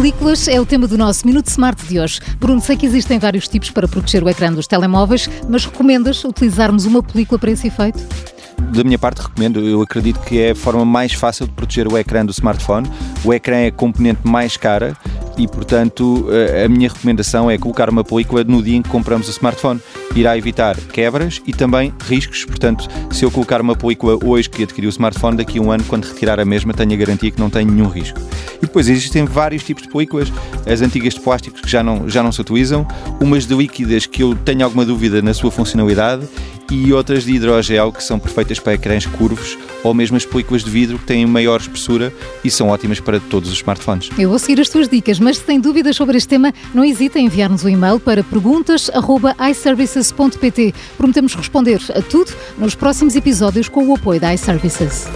Películas é o tema do nosso Minuto Smart de hoje. Bruno, sei que existem vários tipos para proteger o ecrã dos telemóveis, mas recomendas utilizarmos uma película para esse efeito? da minha parte recomendo, eu acredito que é a forma mais fácil de proteger o ecrã do smartphone. O ecrã é a componente mais cara e, portanto, a minha recomendação é colocar uma película no dia em que compramos o smartphone. Irá evitar quebras e também riscos. Portanto, se eu colocar uma película hoje que adquiri o smartphone, daqui a um ano, quando retirar a mesma, tenho a garantia que não tem nenhum risco. E depois existem vários tipos de películas, as antigas de plásticos que já não, já não se utilizam, umas de líquidas que eu tenho alguma dúvida na sua funcionalidade e outras de hidrogel que são perfeitas para ecrãs curvos ou mesmo as películas de vidro que têm maior espessura e são ótimas para todos os smartphones. Eu vou seguir as tuas dicas, mas se tem dúvidas sobre este tema, não hesite em enviar-nos um e-mail para perguntas.iservices.pt. Prometemos responder a tudo nos próximos episódios com o apoio da iServices.